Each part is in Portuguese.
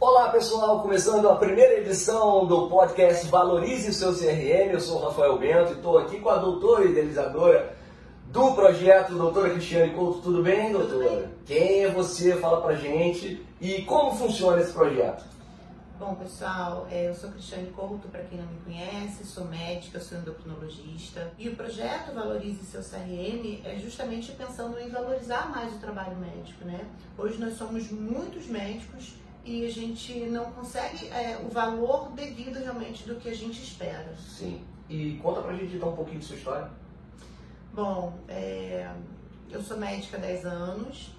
Olá pessoal, começando a primeira edição do podcast Valorize o seu CRM. Eu sou o Rafael Bento e estou aqui com a doutora idealizadora do projeto, doutora Cristiane Couto. Tudo bem, doutora? Tudo bem. Quem é você? Fala pra gente e como funciona esse projeto. Bom, pessoal, é, eu sou Cristiane Couto, para quem não me conhece, sou médica, sou endocrinologista. E o projeto Valorize Seu CRM é justamente pensando em valorizar mais o trabalho médico, né? Hoje nós somos muitos médicos e a gente não consegue é, o valor devido realmente do que a gente espera. Sim. E conta pra gente então um pouquinho de sua história. Bom, é, eu sou médica há 10 anos.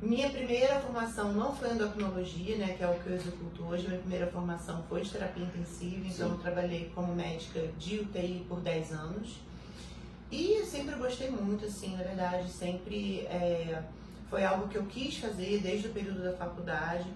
Minha primeira formação não foi endocrinologia, né, que é o que eu executo hoje. Minha primeira formação foi de terapia intensiva, então Sim. eu trabalhei como médica de UTI por 10 anos. E eu sempre gostei muito, assim, na verdade, sempre é, foi algo que eu quis fazer desde o período da faculdade.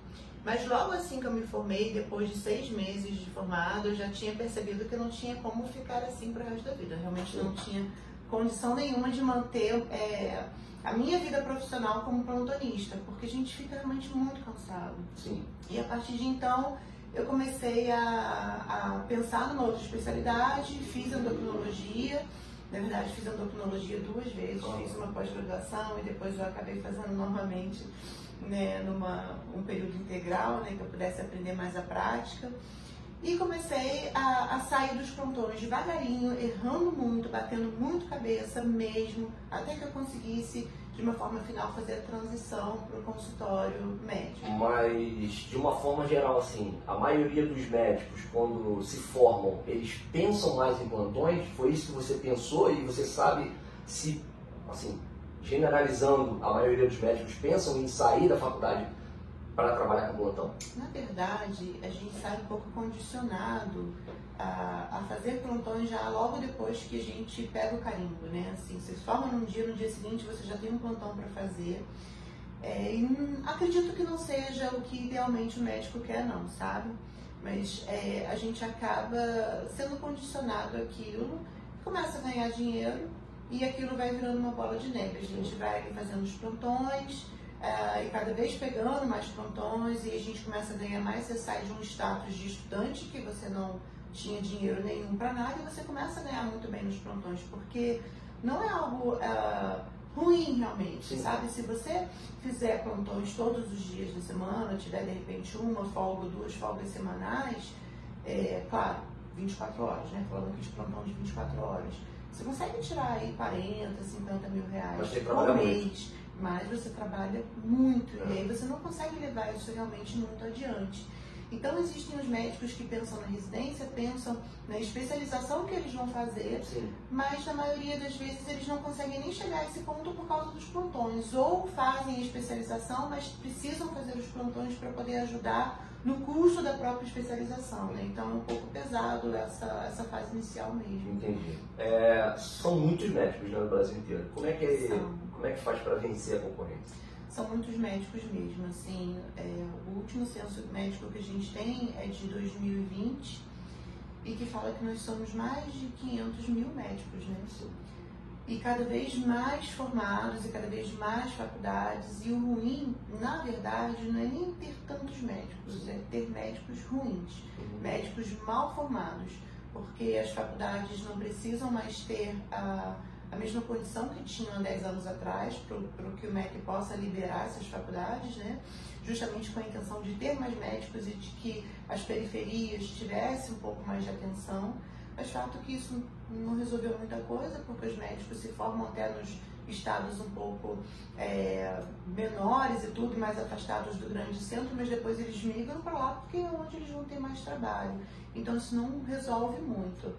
Mas logo assim que eu me formei, depois de seis meses de formado, eu já tinha percebido que eu não tinha como ficar assim para o resto da vida. Realmente não tinha condição nenhuma de manter é, a minha vida profissional como plantonista, porque a gente fica realmente muito cansado. Sim. E a partir de então eu comecei a, a pensar numa outra especialidade, fiz endocrinologia. Na verdade, fiz endocrinologia duas vezes, fiz uma pós-graduação e depois eu acabei fazendo novamente né, numa um período integral, né, que eu pudesse aprender mais a prática. E comecei a, a sair dos plantões devagarinho, errando muito, batendo muito cabeça mesmo, até que eu conseguisse, de uma forma final, fazer a transição para o consultório médico. Mas de uma forma geral, assim, a maioria dos médicos, quando se formam, eles pensam mais em plantões? Foi isso que você pensou e você sabe se, assim, generalizando, a maioria dos médicos pensam em sair da faculdade para trabalhar com plantão? Na verdade, a gente sai um pouco condicionado a, a fazer plantões já logo depois que a gente pega o carimbo, né? Assim, você forma num dia, no dia seguinte você já tem um plantão para fazer. É, acredito que não seja o que idealmente o médico quer, não, sabe? Mas é, a gente acaba sendo condicionado àquilo, começa a ganhar dinheiro e aquilo vai virando uma bola de neve. A gente vai fazendo os plantões, ah, e cada vez pegando mais plantões e a gente começa a ganhar mais, você sai de um status de estudante que você não tinha dinheiro nenhum para nada e você começa a ganhar muito bem nos plantões, porque não é algo ah, ruim realmente, Sim. sabe? Se você fizer plantões todos os dias da semana, tiver de repente uma folga, duas folgas semanais, é claro, 24 horas, né? Falando aqui de plantão de 24 horas. Você consegue tirar aí 40, 50 mil reais por trabalhar muito. Mas você trabalha muito É. e aí você não consegue levar isso realmente muito adiante. Então existem os médicos que pensam na residência, pensam na especialização que eles vão fazer, Sim. mas na maioria das vezes eles não conseguem nem chegar a esse ponto por causa dos plantões. Ou fazem a especialização, mas precisam fazer os plantões para poder ajudar no custo da própria especialização. Né? Então é um pouco pesado essa, essa fase inicial mesmo. Entendi. É, são muitos médicos né, no Brasil inteiro. Como é que, como é que faz para vencer a concorrência? São muitos médicos mesmo, assim, é, o último censo médico que a gente tem é de 2020 e que fala que nós somos mais de 500 mil médicos, né? E cada vez mais formados e cada vez mais faculdades. E o ruim, na verdade, não é nem ter tantos médicos, é ter médicos ruins médicos mal formados, porque as faculdades não precisam mais ter a, a mesma condição que tinham há 10 anos atrás, para que o MEC possa liberar essas faculdades, né? justamente com a intenção de ter mais médicos e de que as periferias tivessem um pouco mais de atenção. Mas fato que isso não resolveu muita coisa, porque os médicos se formam até nos estados um pouco é, menores e tudo, mais afastados do grande centro, mas depois eles migram para lá porque é onde eles vão ter mais trabalho. Então isso não resolve muito.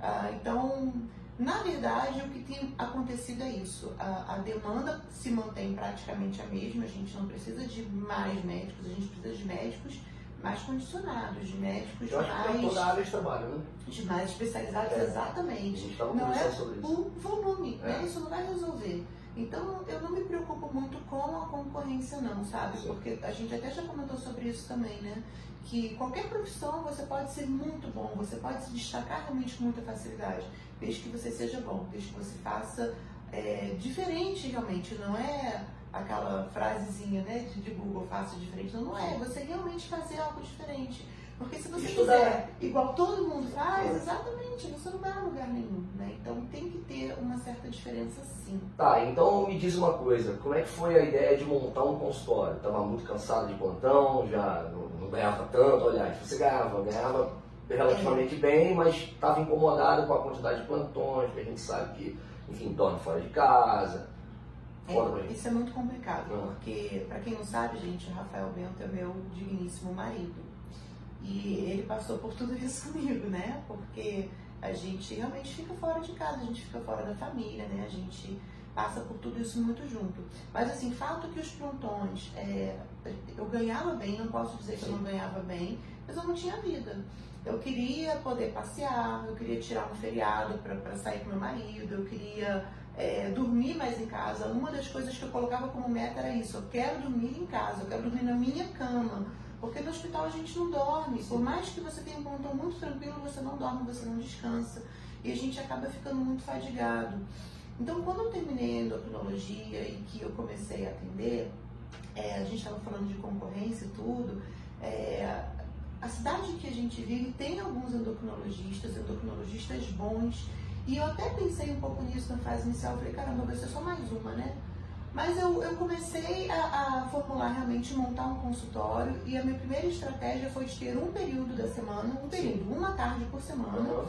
Ah, então, na verdade, o que tem acontecido é isso. A, a demanda se mantém praticamente a mesma, a gente não precisa de mais médicos, a gente precisa de médicos mais condicionados, de médicos Eu mais toda a área de trabalho, né? de mais especializados, É. Exatamente. Não é o volume, É. né? Isso não vai resolver. Então, eu não me preocupo muito com a concorrência, não, sabe? Sim. Porque a gente até já comentou sobre isso também, né? Que qualquer profissão você pode ser muito bom, você pode se destacar realmente com muita facilidade, desde que você seja bom, desde que você faça é, diferente realmente, não é aquela frasezinha né, de, de Google, faça diferente. Não, não é, você realmente fazer algo diferente. Porque se você Estudar. fizer igual todo mundo faz, exatamente, você não vai a lugar nenhum, né? Então tem que ter uma certa diferença sim. Tá, então me diz uma coisa, como é que foi a ideia de montar um consultório? Estava muito cansado de plantão, já não, não ganhava tanto, aliás, você ganhava, ganhava relativamente bem, mas estava incomodado com a quantidade de plantões, que a gente sabe que, enfim, dorme fora de casa. É, isso é muito complicado, uhum. porque, para quem não sabe, gente, o Rafael Bento é meu digníssimo marido. E ele passou por tudo isso comigo, né? Porque a gente realmente fica fora de casa, a gente fica fora da família, né? A gente passa por tudo isso muito junto. Mas assim, fato que os plantões, é, eu ganhava bem, não posso dizer que eu não ganhava bem, mas eu não tinha vida. Eu queria poder passear, eu queria tirar um feriado para sair com meu marido, eu queria é, dormir mais em casa. Uma das coisas que eu colocava como meta era isso: eu quero dormir em casa, eu quero dormir na minha cama. Porque no hospital a gente não dorme. Por mais que você tenha um plantão muito tranquilo, você não dorme, você não descansa. E a gente acaba ficando muito fadigado. Então, quando eu terminei a endocrinologia e que eu comecei a atender, é, a gente estava falando de concorrência e tudo, é, a cidade que a gente vive tem alguns endocrinologistas, endocrinologistas bons, e eu até pensei um pouco nisso na fase inicial, eu falei, caramba, vai ser só mais uma, né? Mas eu, eu comecei a, a, formular realmente, montar um consultório e a minha primeira estratégia foi de ter um período da semana, um período, uma tarde por semana, uhum.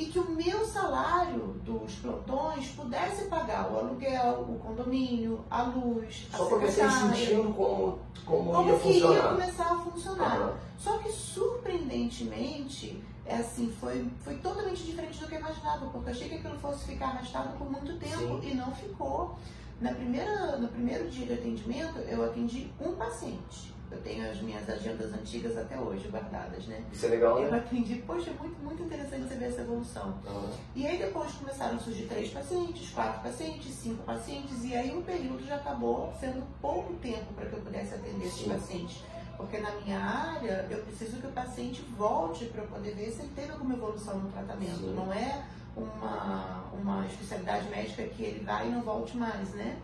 E que o meu salário dos plantões pudesse pagar o aluguel, o condomínio, a luz, Só a Só comecei sentindo como, como, como ia que funcionar. ia começar a funcionar. Uhum. Só que surpreendentemente, é assim, foi, foi totalmente diferente do que eu imaginava, porque eu achei que aquilo fosse ficar arrastado por muito tempo Sim. e não ficou. Na primeira, no primeiro dia de atendimento, eu atendi um paciente. Eu tenho as minhas agendas antigas até hoje guardadas, né? Isso é legal, né? Eu atendi, poxa, é muito, muito interessante você ver essa evolução. Uhum. E aí depois começaram a surgir três pacientes, quatro pacientes, cinco pacientes, e aí o período já acabou sendo pouco tempo para que eu pudesse atender esses pacientes. Porque na minha área, eu preciso que o paciente volte para poder ver se ele teve alguma evolução no tratamento. Sim. Não é uma, uma especialidade médica que ele vai e não volte mais, né?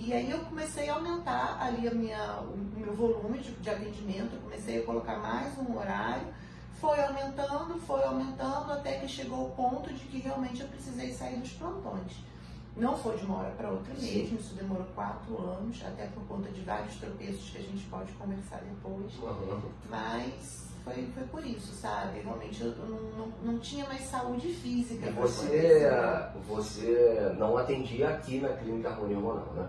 E aí eu comecei a aumentar ali a minha, o meu volume de, de atendimento, comecei a colocar mais um horário, foi aumentando, foi aumentando, até que chegou o ponto de que realmente eu precisei sair dos plantões. Não foi de uma hora para outra mesmo, isso demorou quatro anos, até por conta de vários tropeços que a gente pode conversar depois. Uhum. Mas foi, foi por isso, sabe? Realmente eu não, não, não tinha mais saúde física. E você, você não atendia aqui na Clínica Harmonia Hormonal, né?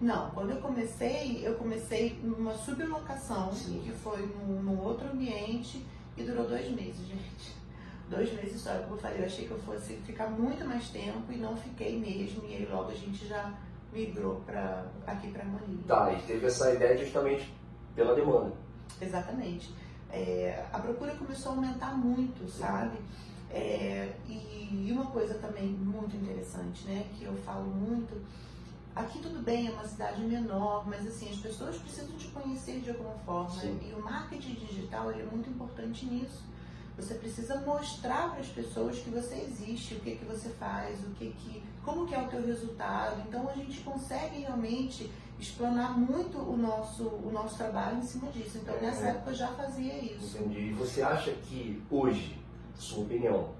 Não, quando eu comecei, eu comecei numa sublocação, Sim. que foi num, num, outro ambiente e durou dois meses, gente. Dois meses só, como eu falei, eu achei que eu fosse ficar muito mais tempo e não fiquei mesmo, e aí logo a gente já migrou pra, aqui para Harmonia. Tá, e teve essa ideia justamente pela demanda. Exatamente é, a procura começou a aumentar muito, sabe? É, e, uma coisa também muito interessante, né, que eu falo muito, aqui tudo bem, é uma cidade menor, mas assim, as pessoas precisam te conhecer de alguma forma. Sim. E o marketing digital é muito importante nisso. Você precisa mostrar para as pessoas que você existe, o que que você faz, o que que, como que é o teu resultado. Então a gente consegue realmente explanar muito o nosso, o nosso trabalho em cima disso. Então, nessa é. época eu já fazia isso. Entendi. E você acha que hoje, sua opinião,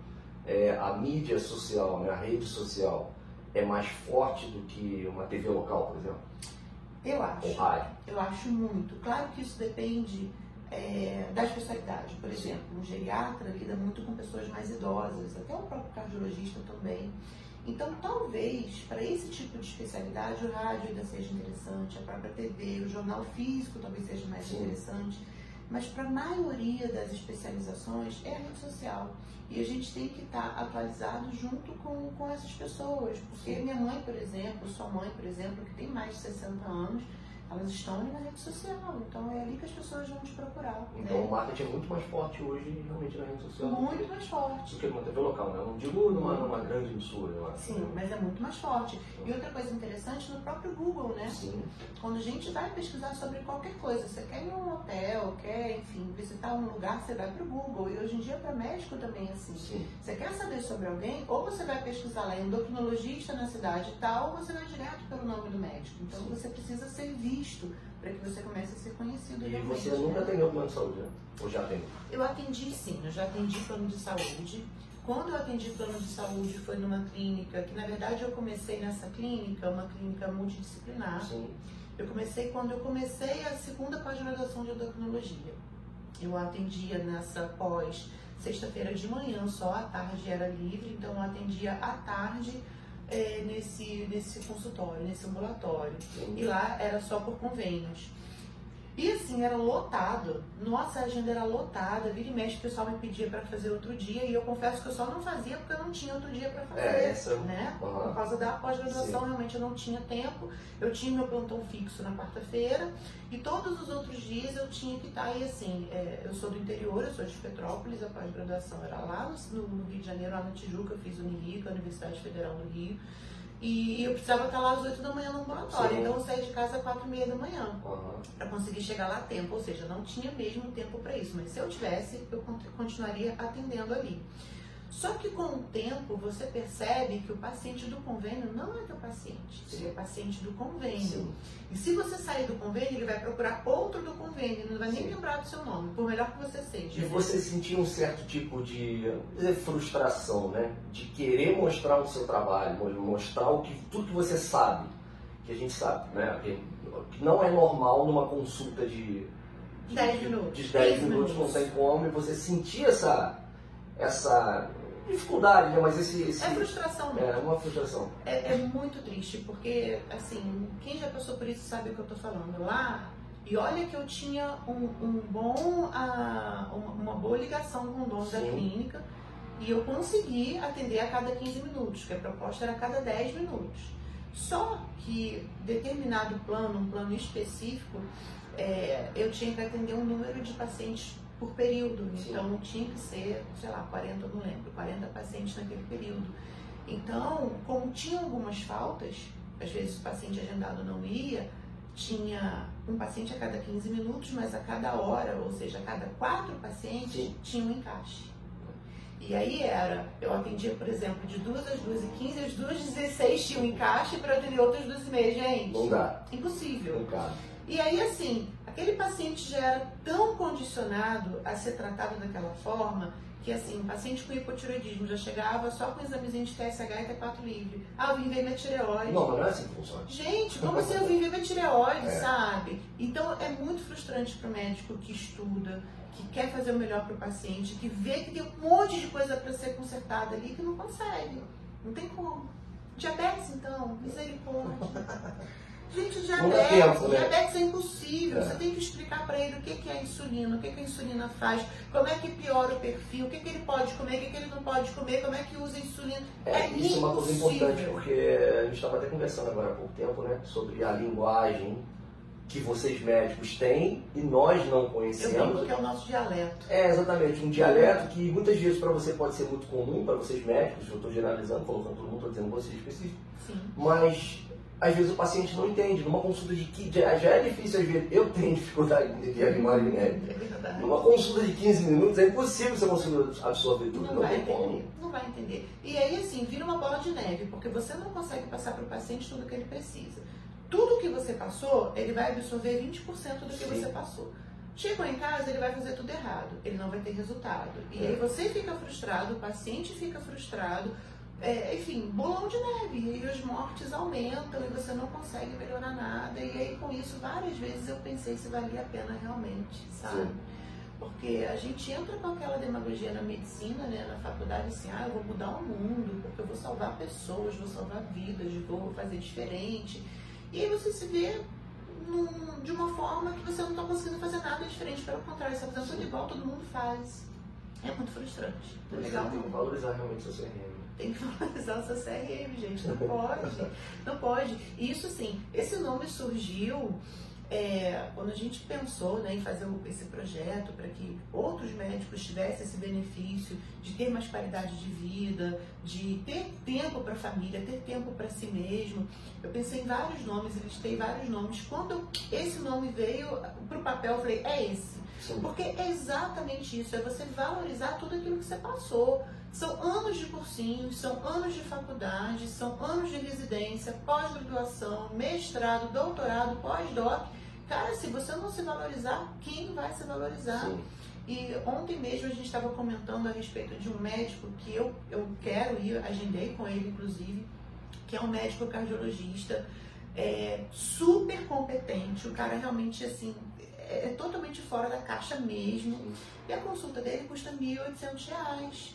é, a mídia social, né, a rede social, é mais forte do que uma TV local, por exemplo? Eu acho. Eu acho muito. Claro que isso depende é, da especialidade. Por exemplo, um geriatra lida muito com pessoas mais idosas, até o próprio cardiologista também. Então, talvez para esse tipo de especialidade o rádio ainda seja interessante, a própria TV, o jornal físico talvez seja mais Sim. interessante, mas para a maioria das especializações é a rede social. E a gente tem que estar tá atualizado junto com, com essas pessoas. Porque minha mãe, por exemplo, sua mãe, por exemplo, que tem mais de 60 anos, elas estão ali na rede social, então é ali que as pessoas vão te procurar. Então né? o marketing é muito mais forte hoje realmente na rede social. Muito que, mais forte. Do que numa TV local, né? Não digo numa, numa grande emissora, eu acho. Sim, mas é muito mais forte. E outra coisa interessante no próprio Google, né? Sim. Quando a gente vai pesquisar sobre qualquer coisa, você quer ir um hotel, quer, enfim, visitar um lugar, você vai para o Google. E hoje em dia, para médico também é assim. Sim. Você quer saber sobre alguém, ou você vai pesquisar lá endocrinologista na cidade tal, ou você vai direto pelo nome do médico. Então Sim. você precisa ser visto para que você comece a ser conhecido E você nunca atendeu plano de saúde, né? Ou já tem? Eu atendi sim, eu já atendi plano de saúde. Quando eu atendi plano de saúde foi numa clínica, que na verdade eu comecei nessa clínica, uma clínica multidisciplinar. Sim. Eu comecei quando eu comecei a segunda pós-graduação de endocrinologia. Eu atendia nessa pós sexta-feira de manhã, só à tarde era livre, então eu atendia à tarde eh, nesse, nesse consultório, nesse ambulatório. E lá era só por convênios. E assim, era lotado. Nossa, a agenda era lotada. Vira e mexe, o pessoal me pedia para fazer outro dia. E eu confesso que eu só não fazia porque eu não tinha outro dia para fazer. É, essa- né? Aham. Por causa da pós-graduação, realmente eu não tinha tempo. Eu tinha meu plantão fixo na quarta-feira. E todos os outros dias eu tinha que estar. E assim, é, eu sou do interior, eu sou de Petrópolis. A pós-graduação era lá no, no Rio de Janeiro, lá na Tijuca. Eu fiz Unirica, a Universidade Federal do Rio. E eu precisava estar lá às 8 da manhã no ambulatório. Sim. Então eu saí de casa às 4 e meia da manhã Aham. para conseguir chegar lá a tempo, ou seja, não tinha mesmo tempo para isso, mas se eu tivesse, eu con- continuaria atendendo ali. Só que com o tempo você percebe que o paciente do convênio não é teu paciente, ele é paciente do convênio. Sim. E se você sair do convênio, ele vai procurar outro do convênio, não vai nem Sim. lembrar do seu nome, por melhor que você seja. E você sentia um certo tipo de frustração, né? De querer mostrar o seu trabalho, mo- mostrar o que, tudo que você sabe, que a gente sabe, né? Que, não é normal numa consulta de, de 10 de- minutos, De 10 15 minutos, não minutos. tem como, e você sentia essa, essa dificuldade, né? Mas esse. esse É frustração mesmo. é uma frustração. É, é muito triste, porque, assim, quem já passou por isso sabe o que eu tô falando. Lá, e olha que eu tinha um, um bom, ah, uma, boa ligação com o dono da Sim. clínica, e eu consegui atender a cada 15 minutos, que a proposta era a cada 10 minutos. Só que determinado plano, um plano específico, é, eu tinha que atender um número de pacientes por período. Sim. Então tinha que ser, sei lá, 40, eu não lembro, 40 pacientes naquele período. Então, como tinha algumas faltas, às vezes o paciente agendado não ia, tinha um paciente a cada 15 minutos, mas a cada hora, ou seja, a cada quatro pacientes, Sim. tinha um encaixe. E aí era, eu atendia, por exemplo, de 2 às 2 e 15, às 2 às 16 tinha um encaixe para atender outras 2 e meia, gente. Não dá, Impossível. não cabe. E aí, assim, aquele paciente já era tão condicionado a ser tratado daquela forma que, assim, o paciente com hipotiroidismo já chegava só com examezinho de TSH e T4 livre. Ah, eu vim ver minha tireoide. Não, não é assim que funciona. Gente, como assim eu vim ver minha tireoide, É. sabe? Então, é muito frustrante para o médico que estuda, que quer fazer o melhor para o paciente, que vê que tem um monte de coisa para ser consertada ali que não consegue. Não tem como. Diabetes, então, misericórdia. Gente, diabetes, tempo, né? diabetes é impossível. É. Você tem que explicar para ele o que que é a insulina, o que que a insulina faz, como é que piora o perfil, o que que ele pode comer, o que que ele não pode comer, como é que usa a insulina. É, isso é uma coisa importante, impossível. porque a gente estava até conversando agora há pouco tempo, né? Sobre a linguagem que vocês médicos têm e nós não Eu conhecemos. digo que é o nosso dialeto. É, exatamente, um dialeto que muitas vezes para você pode ser muito comum, para vocês médicos, eu estou generalizando, colocando todo mundo, estou dizendo você específico, Sim. mas às vezes o paciente não entende. Numa consulta de que já, já é difícil, às vezes, eu tenho dificuldade de entender a linguagem médica. É. Numa consulta de 15 minutos é impossível você conseguir absorver tudo, Não não, vai tem como. entender, não vai entender. E aí, assim, vira uma bola de neve, porque você não consegue passar para o paciente tudo que ele precisa. Tudo que você passou, ele vai absorver 20% do que Sim. você passou. Chegou em casa, ele vai fazer tudo errado, ele não vai ter resultado. E É. aí você fica frustrado, o paciente fica frustrado, é, enfim, bolão de neve. E aí as mortes aumentam e você não consegue melhorar nada. E aí com isso, várias vezes eu pensei se valia a pena realmente, sabe? Sim. Porque a gente entra com aquela demagogia na medicina, né, na faculdade, assim, ah, eu vou mudar o mundo, porque eu vou salvar pessoas, vou salvar vidas, vou fazer diferente. E aí você se vê num- de uma forma que você não está conseguindo fazer nada diferente, pelo contrário, você está fazendo tudo igual, todo mundo faz. É muito frustrante. É legal tem que valorizar realmente seu CRM. Tem que valorizar o seu CRM, gente. Não pode. Não pode. E isso sim, esse nome surgiu é, quando a gente pensou né, em fazer esse projeto para que outros médicos tivessem esse benefício de ter mais qualidade de vida, de ter tempo para a família, ter tempo para si mesmo. Eu pensei em vários nomes, listei vários nomes. Quando esse nome veio para o papel, eu falei, é esse. Porque é exatamente isso, é você valorizar tudo aquilo que você passou. São anos de cursinhos, são anos de faculdade, são anos de residência, pós-graduação, mestrado, doutorado, pós-doc. Cara, se você não se valorizar, quem vai se valorizar? Sim. E ontem mesmo a gente estava comentando a respeito de um médico que eu, eu quero ir, agendei com ele inclusive, que é um médico cardiologista, é, super competente, o cara realmente assim, é, é totalmente fora da caixa mesmo. E a consulta dele custa R$ 1.800.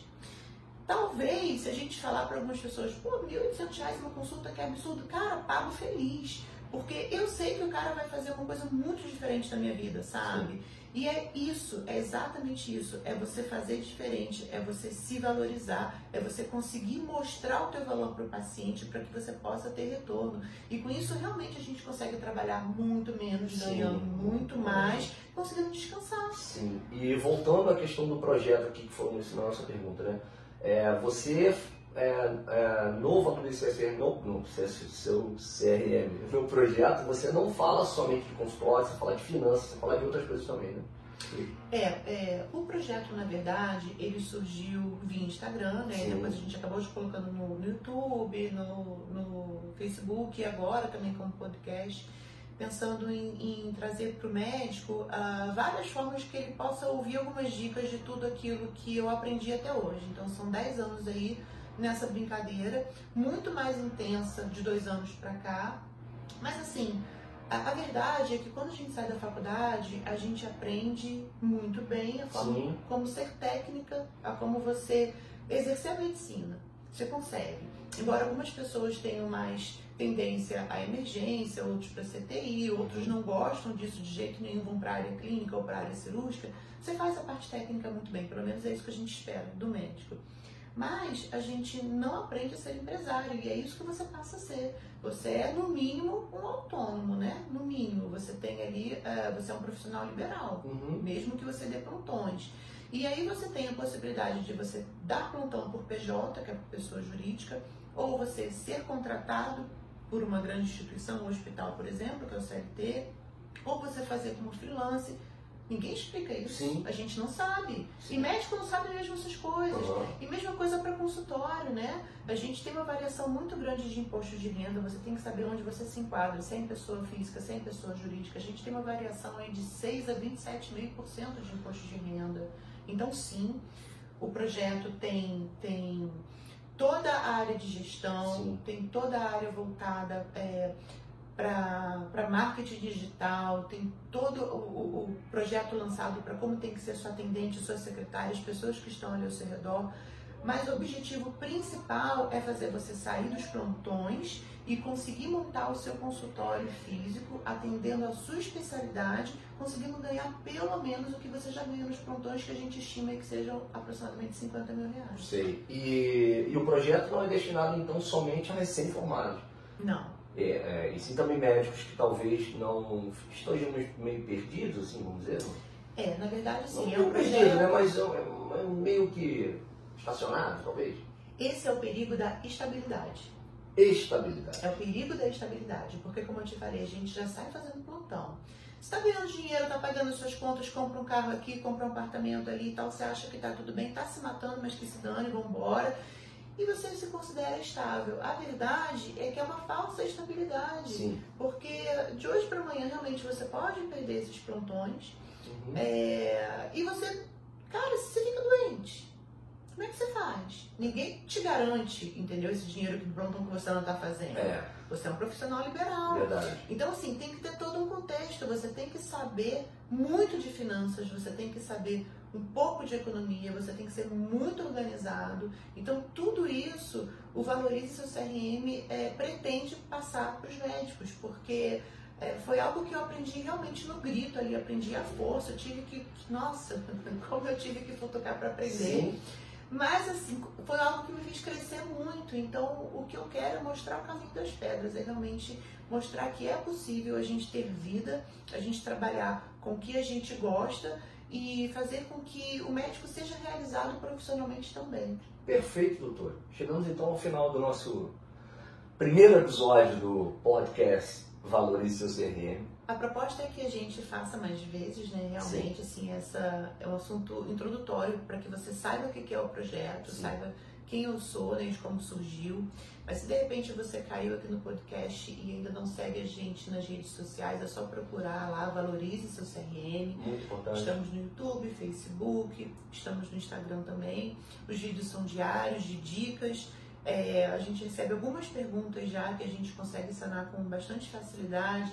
Talvez, se a gente falar para algumas pessoas, pô, R$ 1.800 uma consulta que é absurdo, cara, pago feliz. Porque eu sei que o cara vai fazer uma coisa muito diferente na minha vida, sabe? Sim. E é isso, é exatamente isso. É você fazer diferente, é você se valorizar, é você conseguir mostrar o teu valor para o paciente para que você possa ter retorno. E com isso realmente a gente consegue trabalhar muito menos, ganhando muito mais, conseguindo descansar. Sim. E voltando à questão do projeto aqui que foi na nossa pergunta, né? É, você é, é, novo no CSR, no, no seu CRM, no projeto, você não fala somente de consultório, você fala de finanças, você fala de outras coisas também, né? É, é, o projeto, na verdade, ele surgiu via Instagram, né? Sim. Depois a gente acabou de colocando no, no YouTube, no, no Facebook e agora também como podcast, pensando em, em trazer para o médico uh, várias formas que ele possa ouvir algumas dicas de tudo aquilo que eu aprendi até hoje. Então são 10 anos aí nessa brincadeira, muito mais intensa de dois anos para cá. Mas assim, a, a, verdade é que quando a gente sai da faculdade, a gente aprende muito bem a forma como ser técnica, a como você exercer a medicina. Você consegue. Embora algumas pessoas tenham mais tendência à emergência, outros para CTI, outros não gostam disso de jeito nenhum, vão para a área clínica ou para a área cirúrgica, você faz a parte técnica muito bem, pelo menos é isso que a gente espera do médico. Mas a gente não aprende a ser empresário e é isso que você passa a ser. Você é, no mínimo, um autônomo, né? No mínimo, você tem ali, uh, você é um profissional liberal, uhum. mesmo que você dê plantões. E aí você tem a possibilidade de você dar plantão por PJ, que é pessoa jurídica, ou você ser contratado por uma grande instituição, um hospital, por exemplo, que é o CLT, ou você fazer como freelance Ninguém explica isso. Sim. A gente não sabe. Sim. E médico não sabe mesmo essas coisas. Uhum. E mesma coisa para consultório, né? A gente tem uma variação muito grande de imposto de renda. Você tem que saber onde você se enquadra, sem pessoa física, sem pessoa jurídica. A gente tem uma variação aí de 6 a 27,5% de imposto de renda. Então, sim, o projeto tem, tem toda a área de gestão, sim. tem toda a área voltada. É, para marketing digital, tem todo o, o projeto lançado para como tem que ser sua atendente, suas secretárias, pessoas que estão ali ao seu redor. Mas o objetivo principal é fazer você sair dos plantões e conseguir montar o seu consultório físico, atendendo a sua especialidade, conseguindo ganhar pelo menos o que você já ganha nos plantões, que a gente estima que sejam aproximadamente 50 mil reais. Sei. E, e o projeto não é destinado então somente a recém-formados? Não. É, é, e sim também médicos que talvez não estejam meio perdidos, assim, vamos dizer. É, na verdade sim. Não é um projeto... perdido, né? Mas é, é, meio que estacionado, talvez. Esse é o perigo da estabilidade. Estabilidade. É o perigo da estabilidade, porque como eu te falei, a gente já sai fazendo plantão. Você está ganhando dinheiro, está pagando suas contas, compra um carro aqui, compra um apartamento ali e tal, você acha que está tudo bem, está se matando, mas que se dane, vamos embora e você se considera estável. A verdade é que é uma falsa estabilidade. Sim. Porque de hoje para amanhã realmente você pode perder esses plantões. Uhum. É, e você, cara, você fica doente, como é que você faz? Ninguém te garante, entendeu? Esse dinheiro que plantão que você não está fazendo. É. Você é um profissional liberal. Verdade. Então, assim, tem que ter todo um contexto. Você tem que saber muito de finanças, você tem que saber um pouco de economia, você tem que ser muito organizado. Então, tudo isso, o Valorize Seu CRM é, pretende passar para os médicos, porque é, foi algo que eu aprendi realmente no grito ali, aprendi à força. Eu tive que, nossa, como eu tive que futucar para aprender. Sim. Mas, assim, foi algo que me fez crescer muito. Então, o que eu quero é mostrar o caminho das pedras, é realmente mostrar que é possível a gente ter vida, a gente trabalhar com o que a gente gosta e fazer com que o médico seja realizado profissionalmente também. Perfeito, doutor. Chegamos então ao final do nosso primeiro episódio do podcast Valorize seu CRM. A proposta é que a gente faça mais vezes, né? Realmente, Sim. assim, essa é um assunto introdutório para que você saiba o que é o projeto, Sim. saiba quem eu sou, né, de como surgiu. Mas se de repente você caiu aqui no podcast e ainda não segue a gente nas redes sociais, é só procurar lá, valorize seu CRM. Muito importante. Estamos no YouTube, Facebook, estamos no Instagram também. Os vídeos são diários, de dicas. É, a gente recebe algumas perguntas já que a gente consegue sanar com bastante facilidade.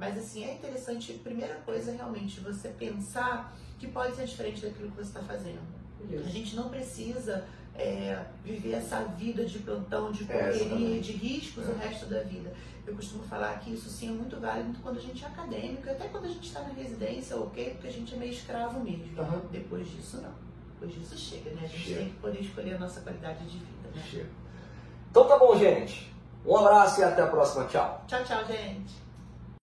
Mas assim, é interessante, primeira coisa realmente, você pensar que pode ser diferente daquilo que você está fazendo. A gente não precisa é, viver essa vida de plantão, de correria, é, de riscos é. o resto da vida. Eu costumo falar que isso sim é muito válido quando a gente é acadêmico, até quando a gente está na residência, ok, porque a gente é meio escravo mesmo. Uhum. Depois disso, não. Depois disso chega, né? A gente chega. tem que poder escolher a nossa qualidade de vida. Né? Chega. Então tá bom, gente. Um abraço e até a próxima. Tchau. Tchau, tchau, gente.